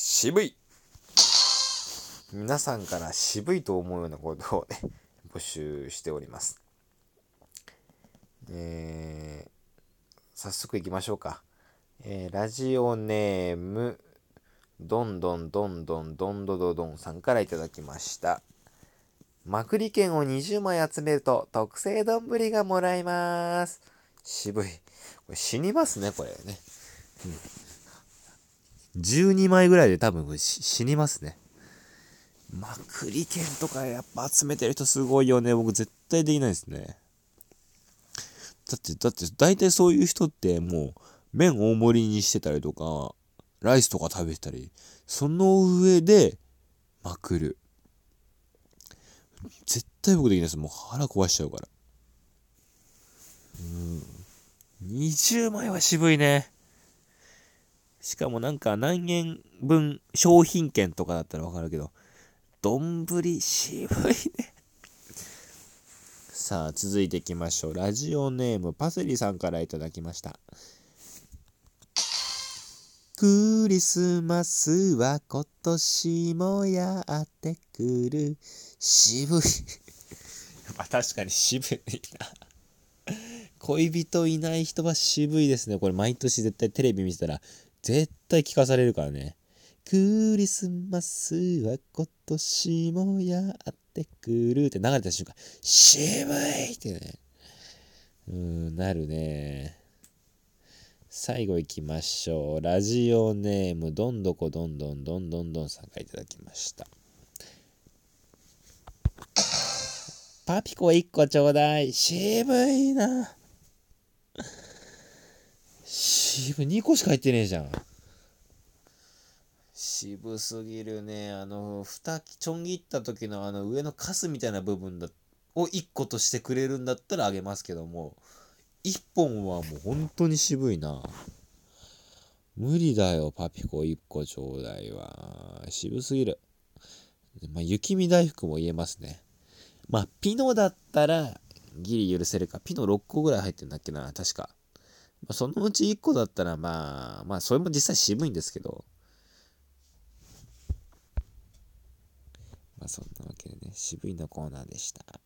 渋い皆さんから渋いと思うようなことをね、募集しております。えー、早速いきましょうか。えー、ラジオネーム、どんどんどんどんどんどどどんさんからいただきました。まくり券を20枚集めると特製丼がもらえます。渋い。これ死にますね、これね。うん、12枚ぐらいで多分死にますね。まくり券とかやっぱ集めてる人すごいよね。僕絶対できないですね。だって、だって、大体そういう人ってもう、麺大盛りにしてたりとか、ライスとか食べてたり、その上で、まくる。絶対僕できないです。もう腹壊しちゃうから。うん。20枚は渋いね。しかもなんか何円分商品券とかだったらわかるけど、丼渋いね。さあ、続いていきましょう。ラジオネーム、パセリさんからいただきました。クリスマスは今年もやってくる。渋い。まあ確かに渋いな。恋人いない人は渋いですね。これ毎年絶対テレビ見てたら絶対聞かされるからね。クリスマスは今年もやってくるって流れた瞬間、渋いってね。うん、なるね。最後行きましょう。ラジオネーム、どんどこどんどんどんどんどんさんからいただきました。パピコ1個ちょうだい。渋いな。渋、2個しか入ってねえじゃん。渋すぎるね。あの、蓋ちょん切った時のあの上のカスみたいな部分だを1個としてくれるんだったらあげますけども、1本はもう本当に渋いな。無理だよ、パピコ1個ちょうだいは。渋すぎる。まあ、雪見大福も言えますね。まあ、ピノだったらギリ許せるか。ピノ6個ぐらい入ってんだっけな、確か。そのうち1個だったらまあ、まあ、それも実際渋いんですけど、まあそんなわけでね、渋いのコーナーでした。